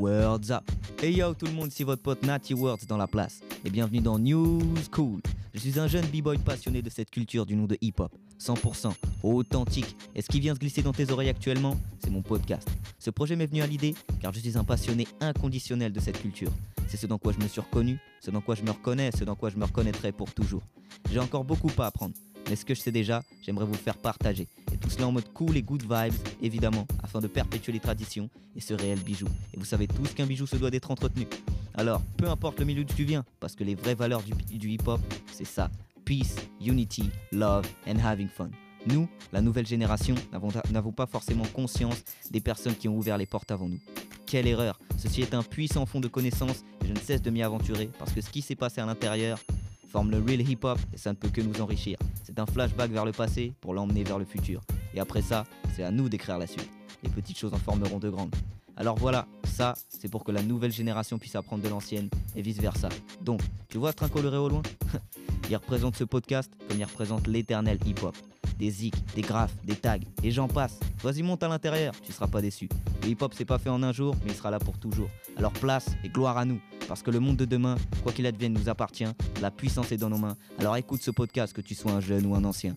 Words Up. Hey yo tout le monde, c'est votre pote Natty Words dans la place. Et bienvenue dans News School. Je suis un jeune b-boy passionné de cette culture du nom de hip-hop. 100%, authentique. Et ce qui vient se glisser dans tes oreilles actuellement, c'est mon podcast. Ce projet m'est venu à l'idée car je suis un passionné inconditionnel de cette culture. C'est ce dans quoi je me suis reconnu, ce dans quoi je me reconnais, ce dans quoi je me reconnaîtrai pour toujours. J'ai encore beaucoup à apprendre. Mais ce que je sais déjà, j'aimerais vous le faire partager. Et tout cela en mode cool et good vibes, évidemment, afin de perpétuer les traditions et ce réel bijou. Et vous savez tous qu'un bijou se doit d'être entretenu. Alors, peu importe le milieu d'où tu viens, parce que les vraies valeurs du, hip-hop, c'est ça. Peace, unity, love and having fun. Nous, la nouvelle génération, n'avons pas forcément conscience des personnes qui ont ouvert les portes avant nous. Quelle erreur Ceci est un puissant fond de connaissances et je ne cesse de m'y aventurer parce que ce qui s'est passé à l'intérieur forme le real hip-hop et ça ne peut que nous enrichir. C'est un flashback vers le passé pour l'emmener vers le futur. Et après ça, c'est à nous d'écrire la suite. Les petites choses en formeront de grandes. Alors voilà, ça, c'est pour que la nouvelle génération puisse apprendre de l'ancienne et vice-versa. Donc, tu vois ce train coloré au loin Il représente ce podcast comme il représente l'éternel hip-hop. Des zik, des graphes, des tags, et j'en passe. Vas-y, monte à l'intérieur, tu seras pas déçu. Le hip-hop, c'est pas fait en un jour, mais il sera là pour toujours. Alors place et gloire à nous, parce que le monde de demain, quoi qu'il advienne, nous appartient. La puissance est dans nos mains. Alors écoute ce podcast, que tu sois un jeune ou un ancien.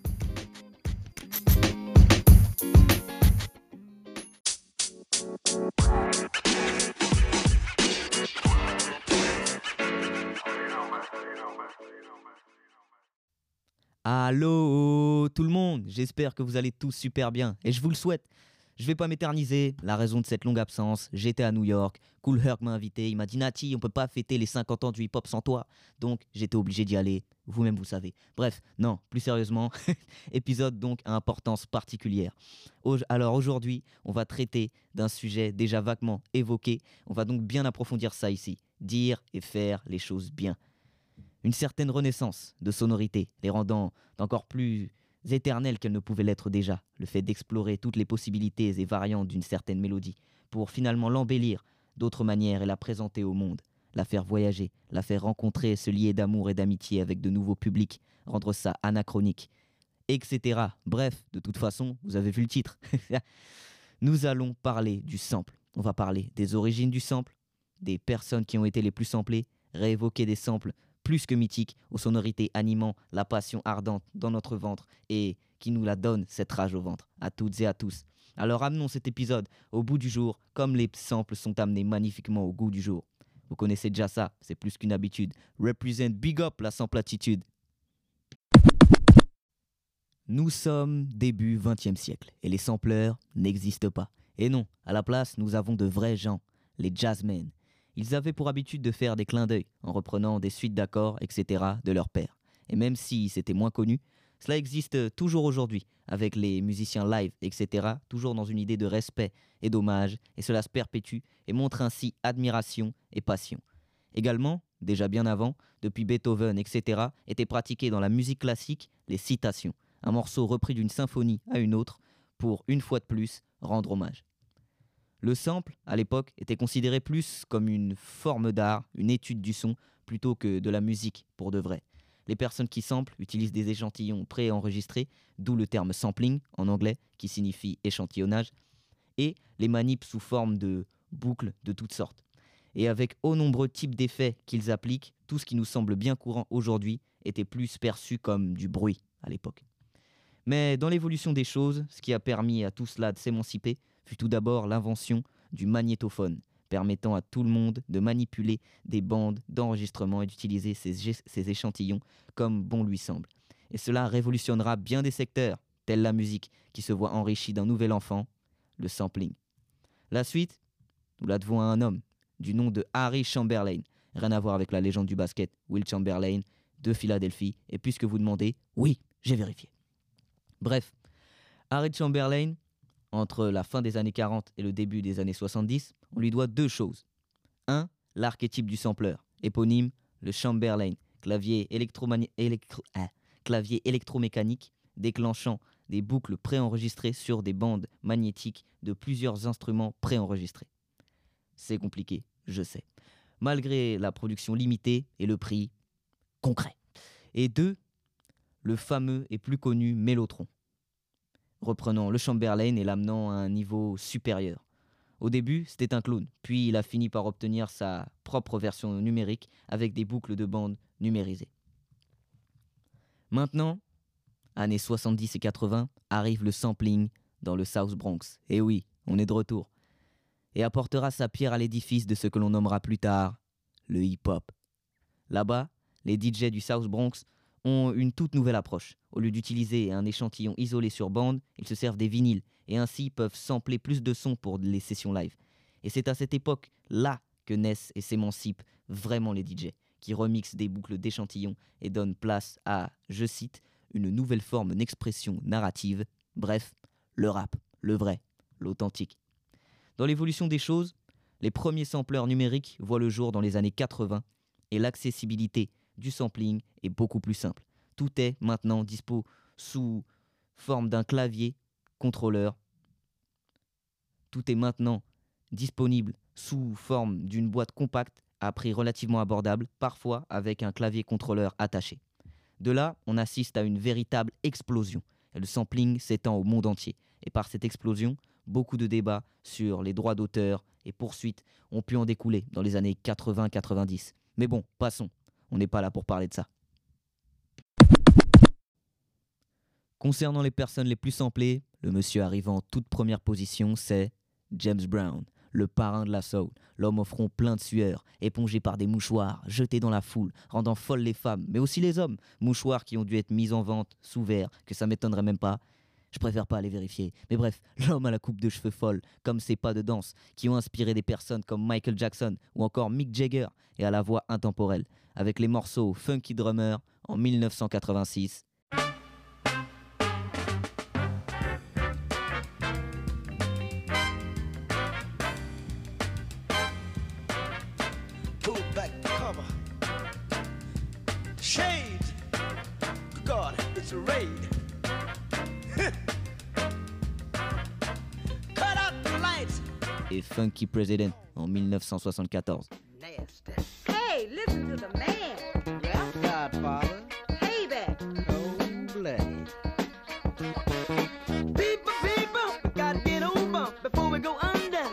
Allô tout le monde, j'espère que vous allez tous super bien et je vous le souhaite. Je vais pas m'éterniser, la raison de cette longue absence, j'étais à New York, Cool Herc m'a invité, il m'a dit Nati, on peut pas fêter les 50 ans du hip-hop sans toi, donc j'étais obligé d'y aller, vous-même vous savez. Bref, non, plus sérieusement, épisode donc à importance particulière. Alors aujourd'hui, on va traiter d'un sujet déjà vaguement évoqué, on va donc bien approfondir ça ici, dire et faire les choses bien. Une certaine renaissance de sonorité, les rendant encore plus éternelles qu'elles ne pouvaient l'être déjà, le fait d'explorer toutes les possibilités et variantes d'une certaine mélodie, pour finalement l'embellir d'autres manières et la présenter au monde, la faire voyager, la faire rencontrer, se lier d'amour et d'amitié avec de nouveaux publics, rendre ça anachronique, etc. Bref, de toute façon, vous avez vu le titre. Nous allons parler du sample. On va parler des origines du sample, des personnes qui ont été les plus samplées, réévoquer des samples plus que mythique, aux sonorités animant la passion ardente dans notre ventre et qui nous la donne, cette rage au ventre, à toutes et à tous. Alors amenons cet épisode au bout du jour, comme les samples sont amenés magnifiquement au goût du jour. Vous connaissez déjà ça, c'est plus qu'une habitude. Represent big up la sample attitude. Nous sommes début 20e siècle et les sampleurs n'existent pas. Et non, à la place, nous avons de vrais gens, les jazzmen, ils avaient pour habitude de faire des clins d'œil en reprenant des suites d'accords, etc. de leur père. Et même si c'était moins connu, cela existe toujours aujourd'hui avec les musiciens live, etc. Toujours dans une idée de respect et d'hommage, et cela se perpétue et montre ainsi admiration et passion. Également, déjà bien avant, depuis Beethoven, etc., étaient pratiquées dans la musique classique les citations, un morceau repris d'une symphonie à une autre, pour, une fois de plus, rendre hommage. Le sample, à l'époque, était considéré plus comme une forme d'art, une étude du son, plutôt que de la musique pour de vrai. Les personnes qui samplent utilisent des échantillons préenregistrés, d'où le terme sampling en anglais, qui signifie échantillonnage, et les manipes sous forme de boucles de toutes sortes. Et avec aux nombreux types d'effets qu'ils appliquent, tout ce qui nous semble bien courant aujourd'hui était plus perçu comme du bruit à l'époque. Mais dans l'évolution des choses, ce qui a permis à tout cela de s'émanciper, fut tout d'abord l'invention du magnétophone, permettant à tout le monde de manipuler des bandes d'enregistrement et d'utiliser ces, échantillons comme bon lui semble. Et cela révolutionnera bien des secteurs, tels la musique, qui se voit enrichie d'un nouvel enfant, le sampling. La suite, nous la devons à un homme, du nom de Harry Chamberlain, rien à voir avec la légende du basket, Will Chamberlain, de Philadelphie, et puisque vous demandez, oui, j'ai vérifié. Bref, Harry Chamberlain entre la fin des années 40 et le début des années 70, on lui doit deux choses. Un, l'archétype du sampleur, éponyme le Chamberlain, clavier, hein, clavier électromécanique déclenchant des boucles préenregistrées sur des bandes magnétiques de plusieurs instruments préenregistrés. C'est compliqué, je sais. Malgré la production limitée et le prix concret. Et deux, le fameux et plus connu mélotron reprenant le Chamberlain et l'amenant à un niveau supérieur. Au début, c'était un clone, puis il a fini par obtenir sa propre version numérique avec des boucles de bande numérisées. Maintenant, années 70 et 80, arrive le sampling dans le South Bronx. Et oui, on est de retour. Et apportera sa pierre à l'édifice de ce que l'on nommera plus tard le hip-hop. Là-bas, les DJ du South Bronx ont une toute nouvelle approche. Au lieu d'utiliser un échantillon isolé sur bande, ils se servent des vinyles et ainsi peuvent sampler plus de sons pour les sessions live. Et c'est à cette époque-là que naissent et s'émancipent vraiment les DJ, qui remixent des boucles d'échantillons et donnent place à, je cite, une nouvelle forme d'expression narrative, bref, le rap, le vrai, l'authentique. Dans l'évolution des choses, les premiers sampleurs numériques voient le jour dans les années 80 et l'accessibilité du sampling est beaucoup plus simple. Tout est maintenant dispo sous forme d'un clavier contrôleur. Tout est maintenant disponible sous forme d'une boîte compacte à prix relativement abordable, parfois avec un clavier contrôleur attaché. De là, on assiste à une véritable explosion. Le sampling s'étend au monde entier. Et par cette explosion, beaucoup de débats sur les droits d'auteur et poursuites ont pu en découler dans les années 80-90. Mais bon, passons. On n'est pas là pour parler de ça. Concernant les personnes les plus samplées, le monsieur arrivant en toute première position, c'est James Brown, le parrain de la soul, l'homme au front plein de sueur, épongé par des mouchoirs, jeté dans la foule, rendant folles les femmes, mais aussi les hommes, mouchoirs qui ont dû être mis en vente sous verre, que ça m'étonnerait même pas. Je préfère pas aller vérifier. Mais bref, l'homme à la coupe de cheveux folle, comme ses pas de danse, qui ont inspiré des personnes comme Michael Jackson ou encore Mick Jagger, et à la voix intemporelle, avec les morceaux Funky Drummer en 1986 et Funky President en 1974. Hey, listen to the man. Yeah, Godfather. Hey there. Cold blooded. People, people, gotta get over before we go under.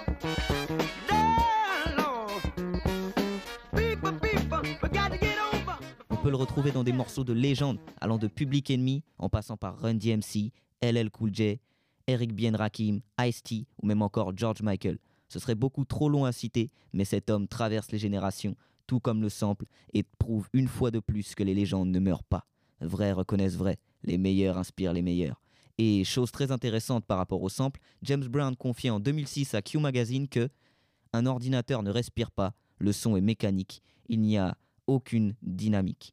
People, people, we gotta get over. On peut le retrouver dans des morceaux de légende allant de Public Enemy en passant par Run DMC, LL Cool J, Eric Bien Rakim, Ice-T ou même encore George Michael. Ce serait beaucoup trop long à citer, mais cet homme traverse les générations, tout comme le sample, et prouve une fois de plus que les légendes ne meurent pas. Vrais reconnaissent vrai, les meilleurs inspirent les meilleurs. Et chose très intéressante par rapport au sample, James Brown confiait en 2006 à Q Magazine que un ordinateur ne respire pas, le son est mécanique, il n'y a aucune dynamique.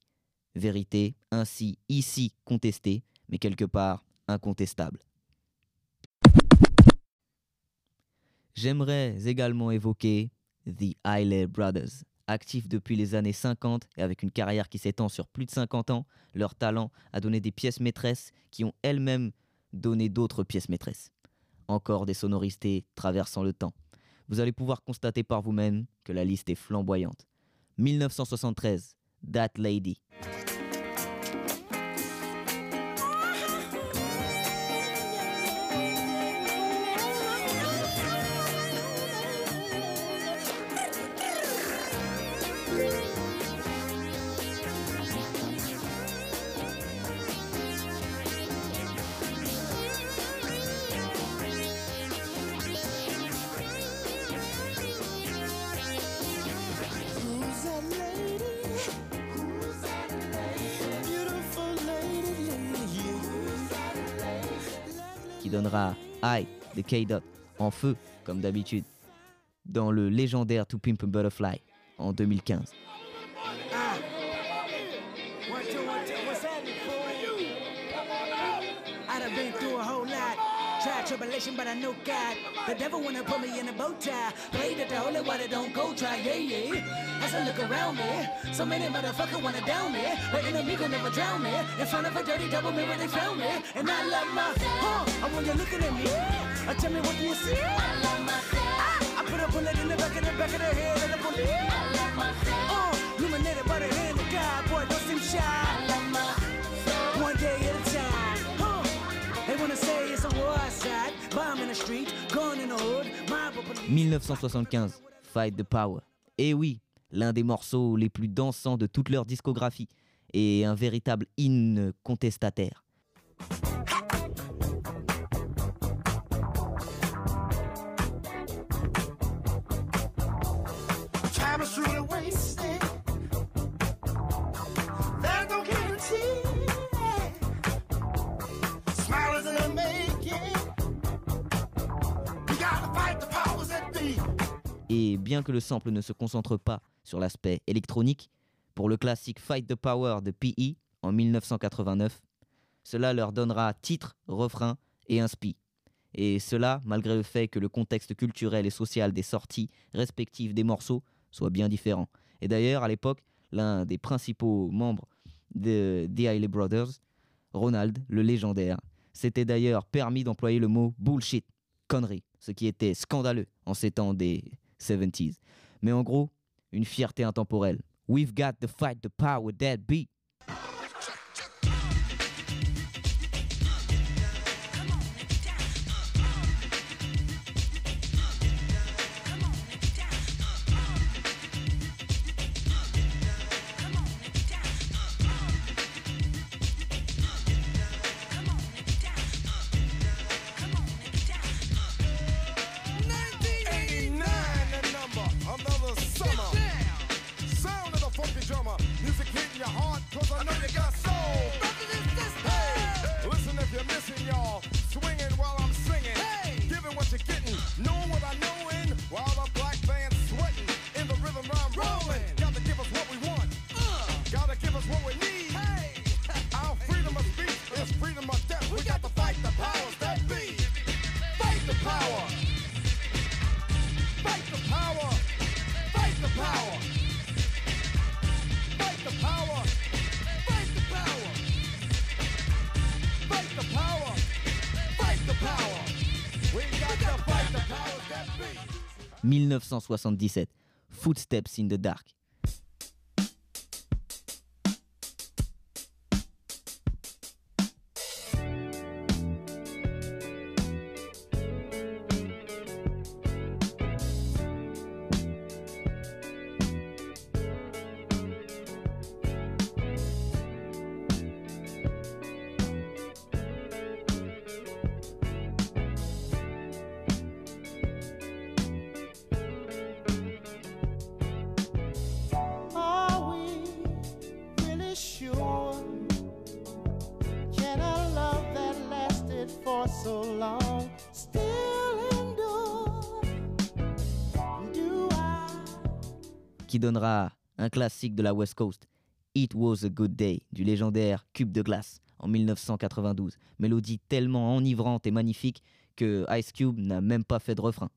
Vérité ainsi ici contestée, mais quelque part incontestable. J'aimerais également évoquer The Hailey Brothers. Actifs depuis les années 50 et avec une carrière qui s'étend sur plus de 50 ans, leur talent a donné des pièces maîtresses qui ont elles-mêmes donné d'autres pièces maîtresses. Encore des sonorités traversant le temps. Vous allez pouvoir constater par vous-même que la liste est flamboyante. 1973, That Lady. De K-Dot en feu, comme d'habitude, dans le légendaire To Pimp a Butterfly en 2015. Tribulation, but I know God. The devil wanna put me in a bow tie. Pray that the holy water don't go dry, yeah, yeah. As I look around me, so many motherfuckers wanna down me. But enemy gon' never drown me. In front of a dirty double mirror, they found me. And I love my, huh, I want you looking at me. Uh, tell me what do you see? I love myself. I put a bullet in the back of the back of the head of the police. I love myself. Uh, illuminated by the hand of God, boy, don't seem shy. 1975, Fight the Power. Et oui, l'un des morceaux les plus dansants de toute leur discographie et un véritable hymne Et bien que le sample ne se concentre pas sur l'aspect électronique, pour le classique Fight the Power de P.E. en 1989, cela leur donnera titre, refrain et un spi. Et cela malgré le fait que le contexte culturel et social des sorties respectives des morceaux soit bien différent. Et d'ailleurs, à l'époque, l'un des principaux membres de The Hailey Brothers, Ronald, le légendaire, s'était d'ailleurs permis d'employer le mot bullshit, connerie, ce qui était scandaleux en ces temps des 70s. Mais en gros, une fierté intemporelle. We've got to fight the power that beat. 1977, Footsteps in the Dark. Qui donnera un classique de la West Coast, It Was a Good Day, du légendaire Cube de glace en 1992. Mélodie tellement enivrante et magnifique que Ice Cube n'a même pas fait de refrain.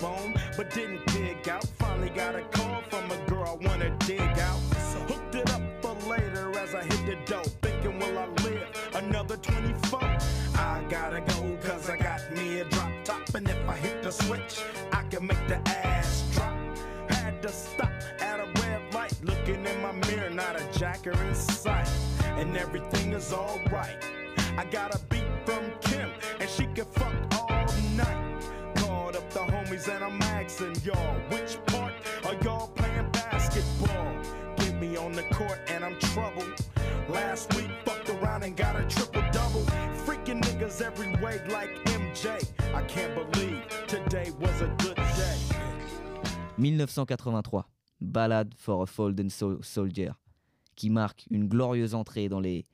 bone, but didn't dig out. Finally got a call from a girl I wanna dig out. So hooked it up for later as I hit the dope. Thinking, will I live another 24? I gotta go, cause I got me a drop top. And if I hit the switch, I can make the ass drop. Had to stop at a red light. Looking in my mirror, not a jacker in sight. And everything is alright. I got a beat from Kim, and she can fuck Last week, fucked around and got a triple double. Freaking niggas every way like MJ. I can't believe today was a good day. 1983, Ballad for a Fallen Soldier, qui marque une glorieuse entrée dans les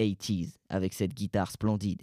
80s avec cette guitare splendide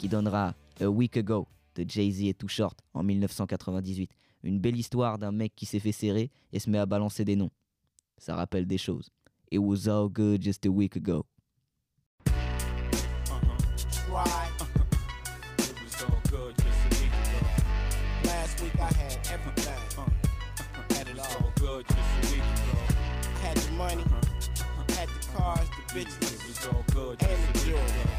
qui donnera A Week Ago de Jay-Z et Too Short en 1998. Une belle histoire d'un mec qui s'est fait serrer et se met à balancer des noms. Ça rappelle des choses. It was all good just a week ago. Last week I had everything. Had it all. good just a week ago. Had the money, had the cars, the bitches, it was all good and the jewelry.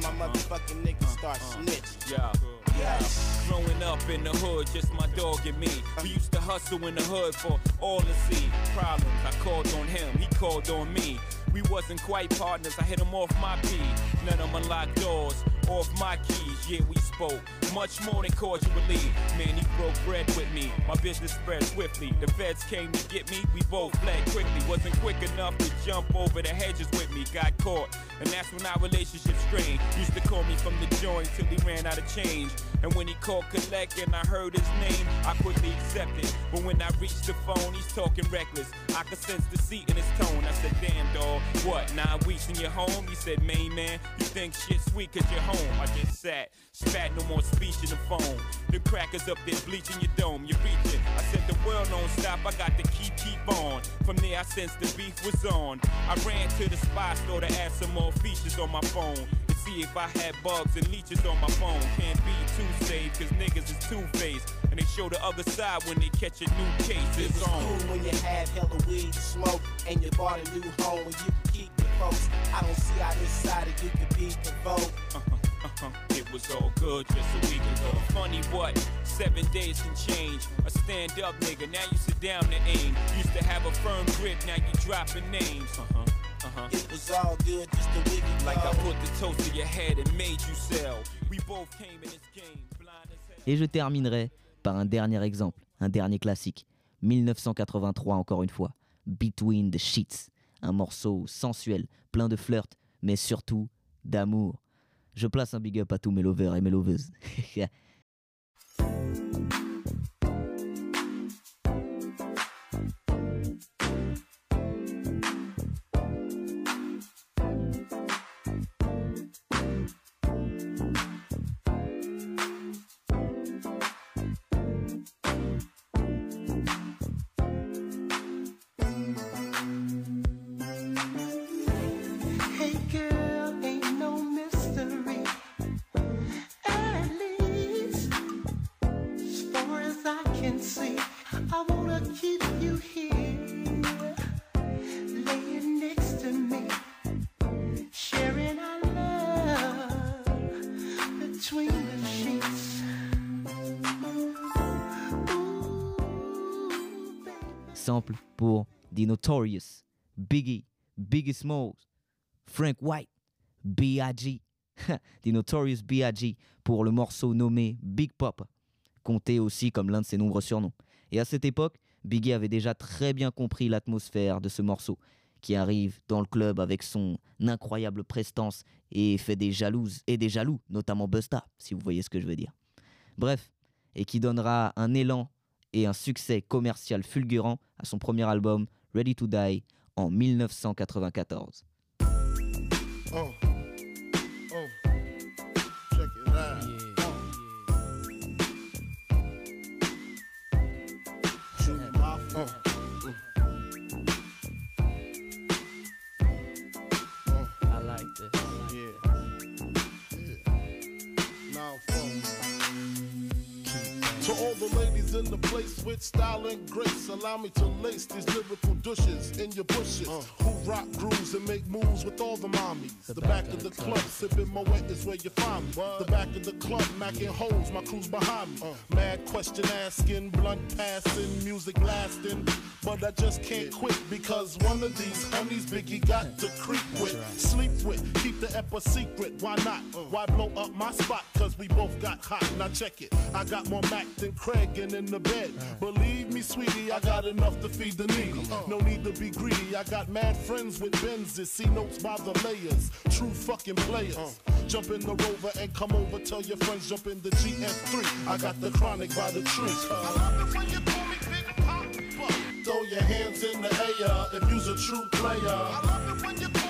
Then my motherfucking niggas start uh, uh, uh, snitching. Yeah. Yeah. Growing up in the hood, just my dog and me. We used to hustle in the hood for all to see. Problems, I called on him, he called on me. We wasn't quite partners, I hit him off my beat. None of them unlocked doors, off my keys. Yeah, we spoke much more than cordially. Man, he broke bread with me. My business spread swiftly. The feds came to get me, we both fled quickly. Wasn't quick enough to jump over the hedges with me. Got caught, and that's when our relationship strained. Used to call me from the joint till he ran out of change. And when he called collect and I heard his name, I quickly accepted. But when I reached the phone, he's talking reckless. I could sense the deceit in his tone. I said, damn, dog, what, nine weeks in your home? He said, main man, you think shit sweet cause you're home. I just sat, spat, no more speech in the phone. The crackers up there bleaching your dome, you're reaching. I said, the world don't stop, I got to keep, keep on. From there, I sensed the beef was on. I ran to the spy store to add some more features on my phone see if I had bugs and leeches on my phone. Can't be too safe, cause niggas is two-faced. And they show the other side when they catch a new case. It's on. cool when you have hella weed to smoke and you bought a new home and you can keep your folks. I don't see how this side of you could be provoked. Uh-huh, uh-huh. It was all good just a week ago. Funny what? Seven days can change. A stand up nigga, now you sit down to aim. Used to have a firm grip, now you dropping names. Uh-huh. Uh-huh. It was all good just a week ago. Like I put the toast to your head and made you sell. We both came in this game. Et je terminerai par un dernier exemple, un dernier classique. 1983 encore une fois. Between the Sheets. Un morceau sensuel, plein de flirt, mais surtout d'amour. Je place un big up à tous mes lovers et mes loveuses. The Notorious, Biggie, Biggie Smalls, Frank White, B.I.G. The Notorious B.I.G. pour le morceau nommé Big Pop, compté aussi comme l'un de ses nombreux surnoms. Et à cette époque, Biggie avait déjà très bien compris l'atmosphère de ce morceau, qui arrive dans le club avec son incroyable prestance et fait des jalouses et des jaloux, notamment Busta, si vous voyez ce que je veux dire. Bref, et qui donnera un élan et un succès commercial fulgurant à son premier album Ready to Die en 1994. In the place with style and grace. Allow me to lace these lyrical douches in your bushes. Uh. Who rock grooves and make moves with all the mommies. The, the back, back of the club, sipping my wet is where you find me. What? The back of the club, macking holes, my crew's behind me. Uh. Mad question asking, blunt passing, music lasting. But I just can't quit because one of these homies Biggie got to creep with, right. sleep with, keep the ep a secret. Why not? Uh. Why blow up my spot? Cause we both got hot. Now check it. I got more Mac than Craig and in the bed. Believe me, sweetie, I got enough to feed the needy. No need to be greedy. I got mad friends with Benzes, see notes by the layers. True fucking players. Jump in the rover and come over. Tell your friends jump in the GS3. I got the chronic by the tree. I love it when you call me Big Pop. Throw your hands in the air if you's a true player.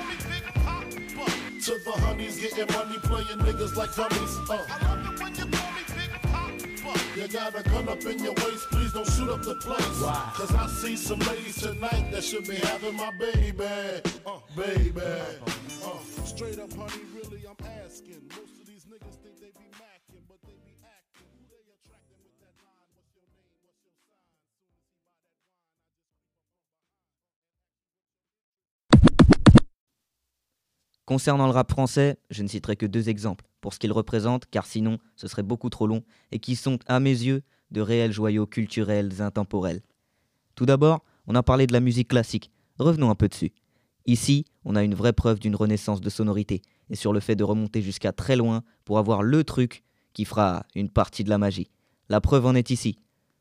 To the honeys, getting money, playing niggas like dummies. Uh. I love it when you call me Big Pop. You got a gun up in your waist, please don't shoot up the place. Why? Cause I see some ladies tonight that should be having my baby. Uh, baby. Uh, straight up, honey, really, I'm asking. Most of these niggas think Concernant le rap français, je ne citerai que deux exemples pour ce qu'ils représentent, car sinon ce serait beaucoup trop long, et qui sont, à mes yeux, de réels joyaux culturels intemporels. Tout d'abord, on a parlé de la musique classique. Revenons un peu dessus. Ici, on a une vraie preuve d'une renaissance de sonorité, et sur le fait de remonter jusqu'à très loin pour avoir le truc qui fera une partie de la magie. La preuve en est ici.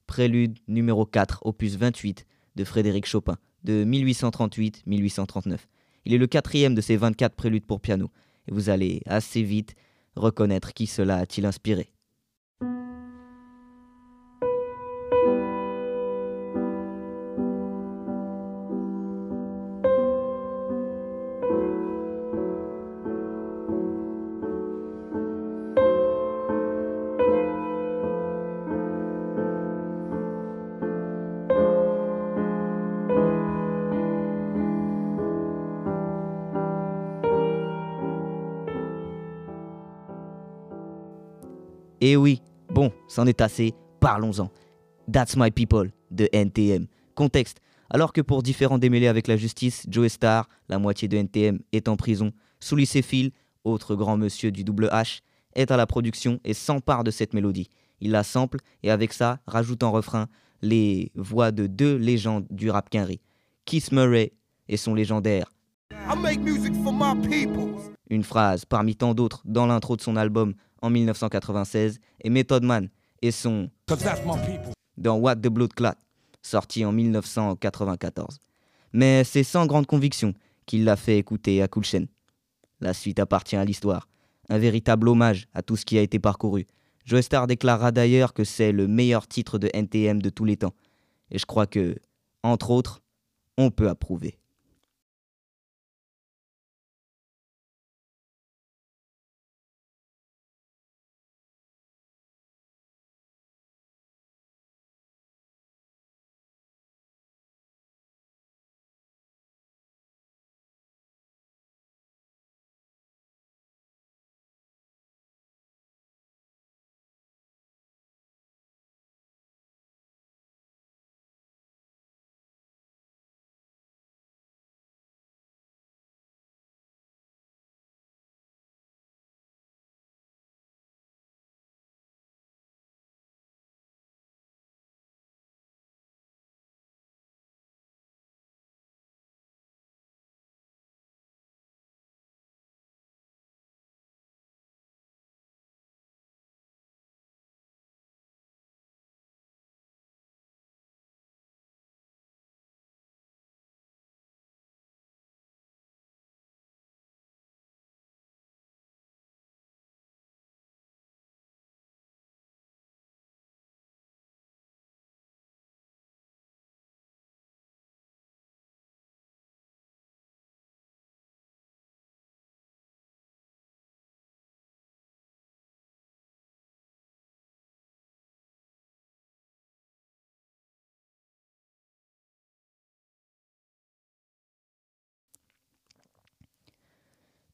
Prélude numéro 4, opus 28 de Frédéric Chopin, de 1838-1839. Il est le quatrième de ces 24 préludes pour piano, et vous allez assez vite reconnaître qui cela a-t-il inspiré. C'en est assez, parlons-en. That's My People de NTM. Contexte. Alors que pour différents démêlés avec la justice, Joe Star, la moitié de NTM, est en prison, Souli Phil, autre grand monsieur du double H, est à la production et s'empare de cette mélodie. Il la sample et avec ça rajoute en refrain les voix de deux légendes du rap quinri, Keith Murray et son légendaire I make music for my people. une phrase parmi tant d'autres dans l'intro de son album en 1996 et Method Man et son dans What the Blood Clot, sorti en 1994. Mais c'est sans grande conviction qu'il l'a fait écouter à Chain. La suite appartient à l'histoire, un véritable hommage à tout ce qui a été parcouru. Joe Star déclara d'ailleurs que c'est le meilleur titre de NTM de tous les temps. Et je crois que, entre autres, on peut approuver.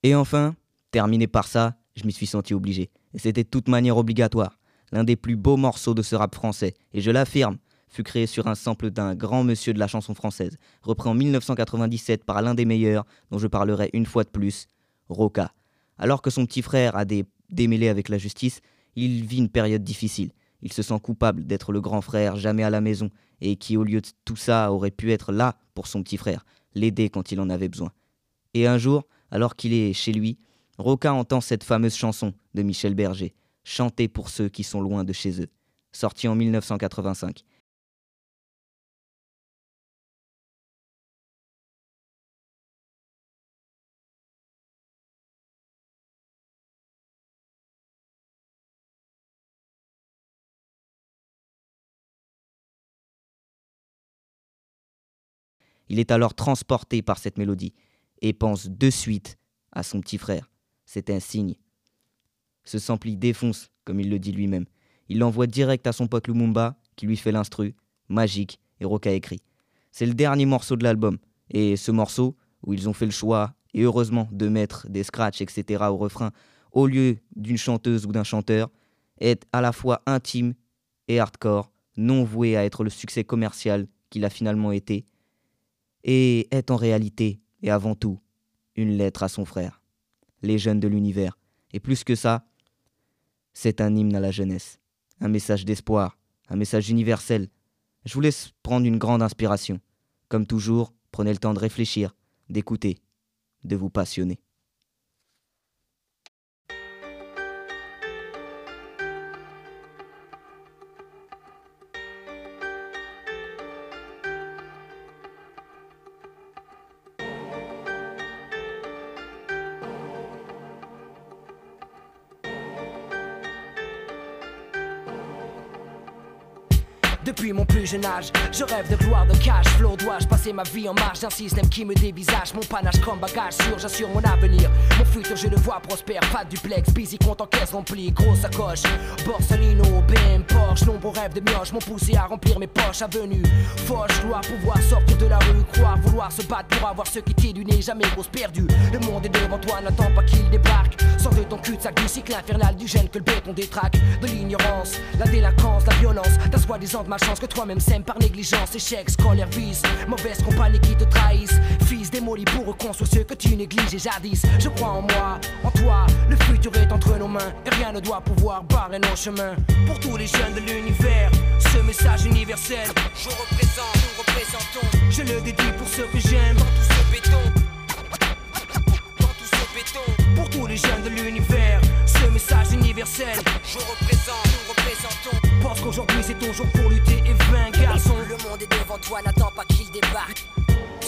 Et enfin, terminé par ça, je m'y suis senti obligé. Et c'était de toute manière obligatoire. L'un des plus beaux morceaux de ce rap français, et je l'affirme, fut créé sur un sample d'un grand monsieur de la chanson française, repris en 1997 par l'un des meilleurs, dont je parlerai une fois de plus, Roca. Alors que son petit frère a des démêlés avec la justice, il vit une période difficile. Il se sent coupable d'être le grand frère jamais à la maison, et qui au lieu de tout ça aurait pu être là pour son petit frère, l'aider quand il en avait besoin. Et un jour, alors qu'il est chez lui, Roca entend cette fameuse chanson de Michel Berger, chantée pour ceux qui sont loin de chez eux, sortie en 1985. Il est alors transporté par cette mélodie et pense de suite à son petit frère, c'est un signe. Ce sample défonce, comme il le dit lui-même. Il l'envoie direct à son pote Lumumba, qui lui fait l'instru, magique, et Roca écrit. C'est le dernier morceau de l'album, et ce morceau, où ils ont fait le choix, et heureusement, de mettre des scratchs, etc. au refrain, au lieu d'une chanteuse ou d'un chanteur, est à la fois intime et hardcore, non voué à être le succès commercial qu'il a finalement été, et est en réalité, et avant tout, une lettre à son frère, les jeunes de l'univers. Et plus que ça, c'est un hymne à la jeunesse, un message d'espoir, un message universel. Je vous laisse prendre une grande inspiration. Comme toujours, prenez le temps de réfléchir, d'écouter, de vous passionner. Je rêve de gloire, de cash flow. Dois-je passer ma vie en marge d'un système qui me dévisage Mon panache comme bagage sûr, j'assure mon avenir. Mon futur, je le vois prospère, pas de duplex, busy, compte en caisse remplie, grosse sacoche. Borsalino, BM, Porsche, nombreux rêves de mioche m'ont poussé à remplir mes poches. Avenue, Foch, gloire, pouvoir sortir de la rue, croire, vouloir se battre pour avoir ce qui t'est du nez, jamais grosse perdue. Le monde est devant toi, n'attends pas qu'il débarque. Sors de ton cul-de-sac du cycle infernal du gène que le béton détraque. De l'ignorance, la délinquance, la violence, ta soi-disant de chance que toi-même sème par négligence, échec, scolaire, vice, mauvaise compagnie qui te trahissent. Fils démoli pour reconstruire ce que tu négliges et jadis. Je crois en moi, en toi, le futur est entre nos mains et rien ne doit pouvoir barrer nos chemins. Pour tous les jeunes de l'univers, ce message universel, je représente, nous représentons. Je le dédie pour ceux que j'aime, dans tout ce béton. Dans tout ce béton. Pour tous les jeunes de l'univers, ce message universel, je représente, nous représentons. Pense qu'aujourd'hui c'est ton jour pour lutter et vaincre, garçon. Le monde est devant toi, n'attends pas qu'il débarque.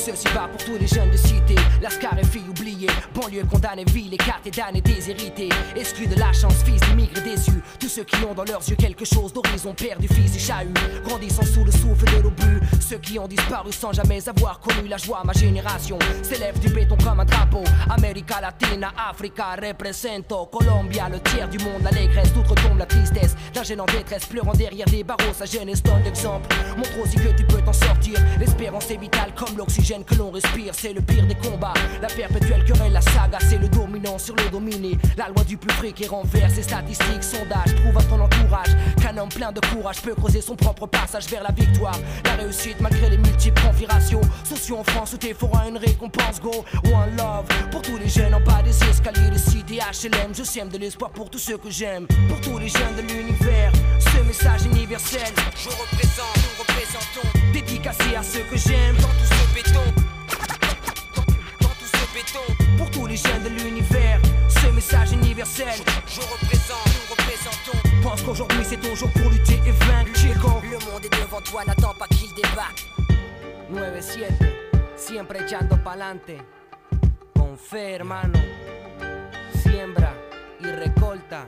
Ceci va pour tous les jeunes de cité, lascar et filles oubliées, banlieue condamnée, ville écartée, damnée, déshérités, exclus de la chance, fils d'immigrés déçus, tous ceux qui ont dans leurs yeux quelque chose d'horizon, perdu, fils et chahut, grandissant sous le souffle de l'obus, ceux qui ont disparu sans jamais avoir connu la joie, ma génération. S'élève du béton comme un drapeau, América Latina, Africa, represento, Colombia, le tiers du monde, l'allégresse, tout retombe la tristesse, d'un jeune en détresse, pleurant derrière des barreaux, sa jeunesse donne l'exemple, montre aussi que tu peux t'en sortir, l'espérance est vitale comme l'oxygène que l'on respire, c'est le pire des combats. La perpétuelle querelle, la saga, c'est le dominant sur le dominé. La loi du plus frais qui renverse ses statistiques, sondages, prouve à ton entourage qu'un homme plein de courage peut creuser son propre passage vers la victoire. La réussite malgré les multiples configurations. Sociaux en France où t'es une récompense, go. One love pour tous les jeunes en bas des escaliers de cité HLM. Je sème de l'espoir pour tous ceux que j'aime. Pour tous les jeunes de l'univers, ce message universel. Je représente, nous représentons. Dédicacé à ceux que j'aime. Dans tout ce béton. Dans, tout ce béton. Pour tous les jeunes de l'univers, ce message universel. Je, représente, nous représentons. Pense qu'aujourd'hui c'est ton jour pour lutter et vaincre. Le monde est devant toi, n'attends pas qu'il débarque. 9-7, siempre echando pa'lante. Con fe, hermano. Siembra y recolta.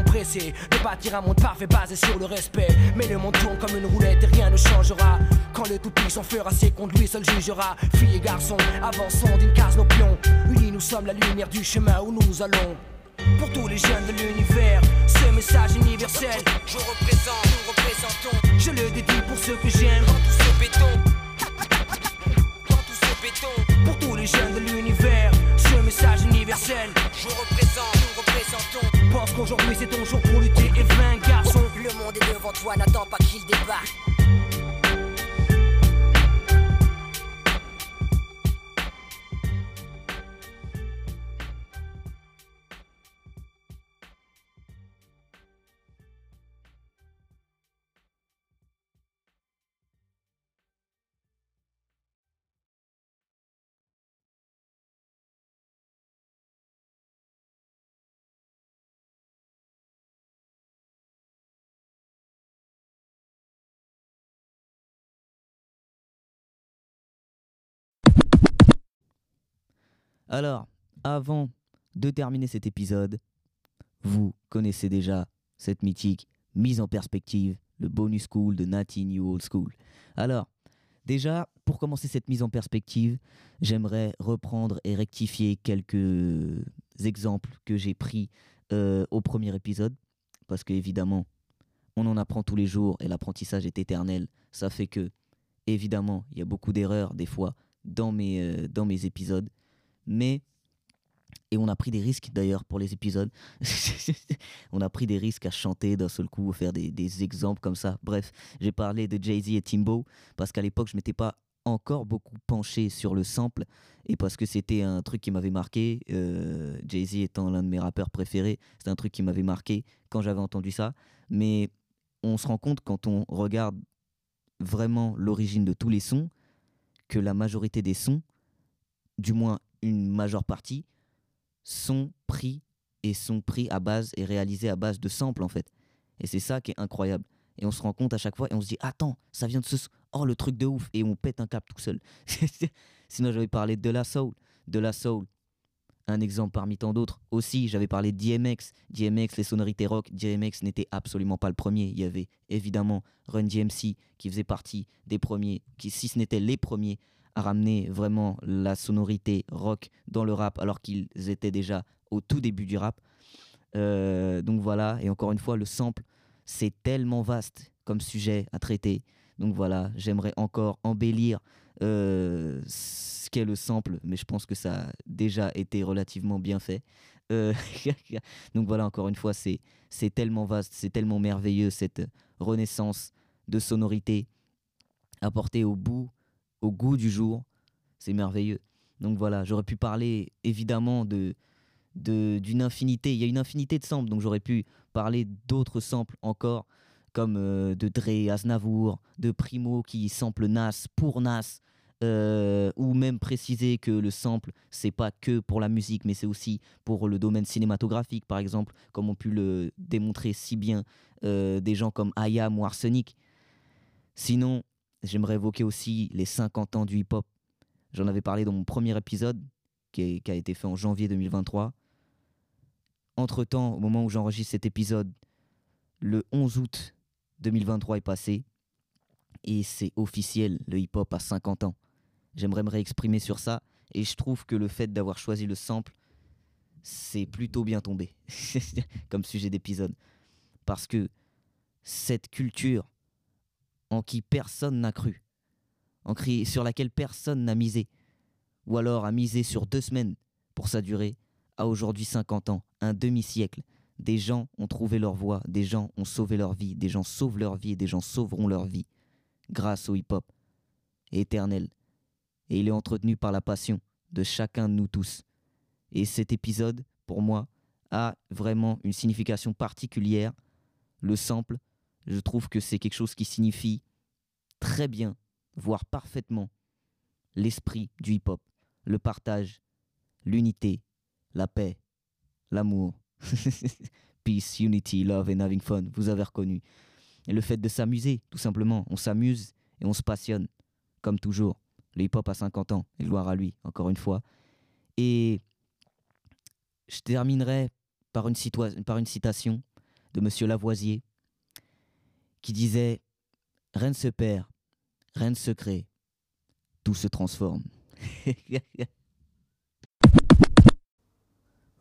De bâtir un monde parfait basé sur le respect. Mais le monde tourne comme une roulette et rien ne changera. Quand le tout-puissant fera ses comptes, lui seul jugera. Filles et garçons, avançons d'une case nos pions. Unis, nous sommes la lumière du chemin où nous allons. Pour tous les jeunes de l'univers, ce message universel. Je représente, nous représentons. Je le dédie pour ceux que j'aime. Dans tout ce béton. Dans tout ce béton. Pour tous les jeunes de l'univers, ce message universel. Je représente, Pense qu'aujourd'hui c'est ton jour pour lutter et vaincre, garçon. Le monde est devant toi, n'attends pas qu'il débarque. Alors, avant de terminer cet épisode, vous connaissez déjà cette mythique mise en perspective, le bonus school de Natty New Old School. Alors, déjà, pour commencer cette mise en perspective, j'aimerais reprendre et rectifier quelques exemples que j'ai pris euh, au premier épisode, parce qu'évidemment, on en apprend tous les jours et l'apprentissage est éternel. Ça fait que, évidemment, il y a beaucoup d'erreurs des fois dans mes, euh, dans mes épisodes, mais et on a pris des risques d'ailleurs pour les épisodes. on a pris des risques à chanter d'un seul coup, faire des, exemples comme ça. Bref, j'ai parlé de Jay-Z et Timbo parce qu'à l'époque, je m'étais pas encore beaucoup penché sur le sample et parce que c'était un truc qui m'avait marqué. euh, Jay-Z étant l'un de mes rappeurs préférés, c'était un truc qui m'avait marqué quand j'avais entendu ça. Mais on se rend compte quand on regarde vraiment l'origine de tous les sons que la majorité des sons, du moins une majeure partie, sont pris et sont pris à base et réalisés à base de samples en fait. Et c'est ça qui est incroyable. Et on se rend compte à chaque fois et on se dit attends, ça vient de ce oh le truc de ouf et on pète un cap tout seul. Sinon j'avais parlé de la soul, de la soul. Un exemple parmi tant d'autres. Aussi, j'avais parlé de DMX. DMX, les sonorités rock, DMX n'était absolument pas le premier. Il y avait évidemment Run DMC qui faisait partie des premiers, qui si ce n'était les premiers à ramener vraiment la sonorité rock dans le rap alors qu'ils étaient déjà au tout début du rap. Euh, donc voilà, et encore une fois, le sample, c'est tellement vaste comme sujet à traiter. Donc voilà, j'aimerais encore embellir euh, ce qu'est le sample, mais je pense que ça a déjà été relativement bien fait. Euh, donc voilà, encore une fois, c'est tellement vaste, c'est tellement merveilleux cette renaissance de sonorité apportée au bout au goût du jour. C'est merveilleux. Donc voilà, j'aurais pu parler évidemment de d'une infinité. Il y a une infinité de samples, donc j'aurais pu parler d'autres samples encore, comme euh, de Dre, Aznavour, de Primo qui sample Nas pour Nas, euh, ou même préciser que le sample, c'est pas que pour la musique, mais c'est aussi pour le domaine cinématographique, par exemple, comme ont pu le démontrer si bien euh, des gens comme Ayam ou Arsenic. Sinon, j'aimerais évoquer aussi les 50 ans du hip-hop. J'en avais parlé dans mon premier épisode, qui, a été fait en janvier 2023. Entre-temps, au moment où j'enregistre cet épisode, le 11 août 2023 est passé et c'est officiel, le hip-hop a 50 ans. J'aimerais me réexprimer sur ça et je trouve que le fait d'avoir choisi le sample, c'est plutôt bien tombé comme sujet d'épisode. Parce que cette culture en qui personne n'a cru, en cri- sur laquelle personne n'a misé, ou alors a misé sur deux semaines pour sa durée, a aujourd'hui 50 ans, un demi-siècle. Des gens ont trouvé leur voie, des gens ont sauvé leur vie, des gens sauvent leur vie et des gens sauveront leur vie grâce au hip-hop éternel. Et il est entretenu par la passion de chacun de nous tous. Et cet épisode, pour moi, a vraiment une signification particulière. Le sample, je trouve que c'est quelque chose qui signifie très bien, voire parfaitement, l'esprit du hip-hop, le partage, l'unité, la paix, l'amour. Peace, unity, love and having fun, vous avez reconnu. Et le fait de s'amuser, tout simplement. On s'amuse et on se passionne, comme toujours. Le hip-hop a 50 ans, et gloire à lui, encore une fois. Et je terminerai par une, par une citation de Monsieur Lavoisier, qui disait Rien ne se perd, rien ne se crée, tout se transforme.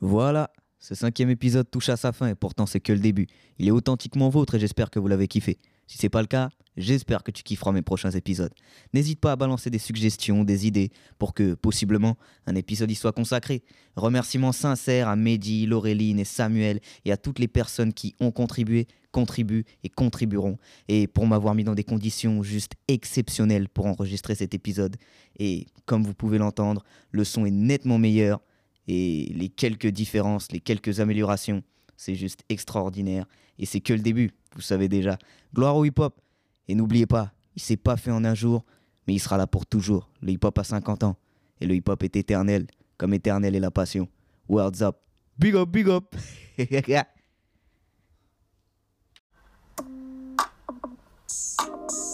voilà, ce cinquième épisode touche à sa fin et pourtant c'est que le début. Il est authentiquement vôtre et j'espère que vous l'avez kiffé. Si c'est pas le cas, j'espère que tu kifferas mes prochains épisodes. N'hésite pas à balancer des suggestions, des idées pour que possiblement un épisode y soit consacré. Remerciements sincères à Mehdi, Laureline et Samuel et à toutes les personnes qui ont contribué, contribuent et contribueront et pour m'avoir mis dans des conditions juste exceptionnelles pour enregistrer cet épisode. Et comme vous pouvez l'entendre, le son est nettement meilleur et les quelques différences, les quelques améliorations, c'est juste extraordinaire. Et c'est que le début, vous savez déjà. Gloire au hip-hop. Et n'oubliez pas, il s'est pas fait en un jour, mais il sera là pour toujours. Le hip-hop a 50 ans. Et le hip-hop est éternel, comme éternel est la passion. Words up. Big up, big up.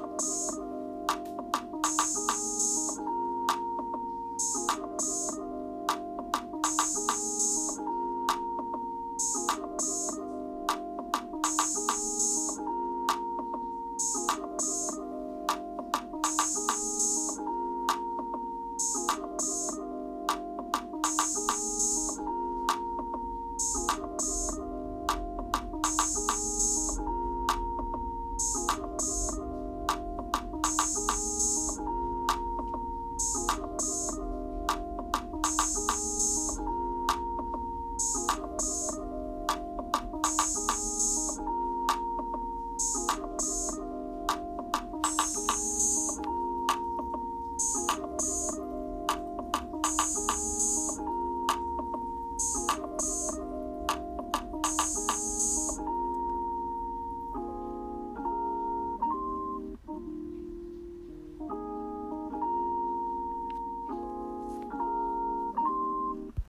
Talks.